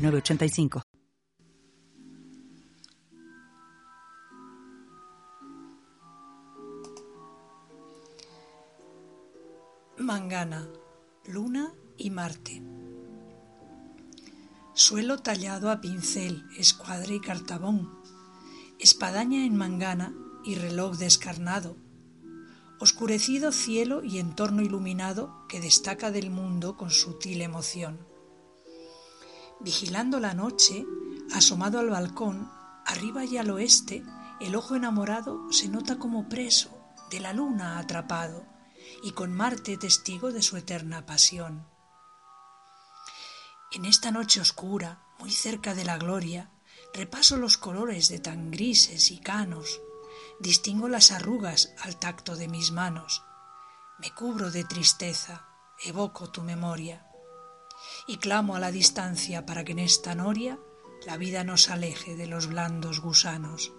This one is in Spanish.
906985. Mangana, Luna y Marte. Suelo tallado a pincel, escuadra y cartabón, espadaña en mangana y reloj descarnado, oscurecido cielo y entorno iluminado que destaca del mundo con sutil emoción. Vigilando la noche, asomado al balcón, arriba y al oeste, el ojo enamorado se nota como preso, de la luna atrapado, y con Marte testigo de su eterna pasión. En esta noche oscura, muy cerca de la gloria, repaso los colores de tan grises y canos, distingo las arrugas al tacto de mis manos, me cubro de tristeza, evoco tu memoria, y clamo a la distancia para que en esta noria la vida nos aleje de los blandos gusanos.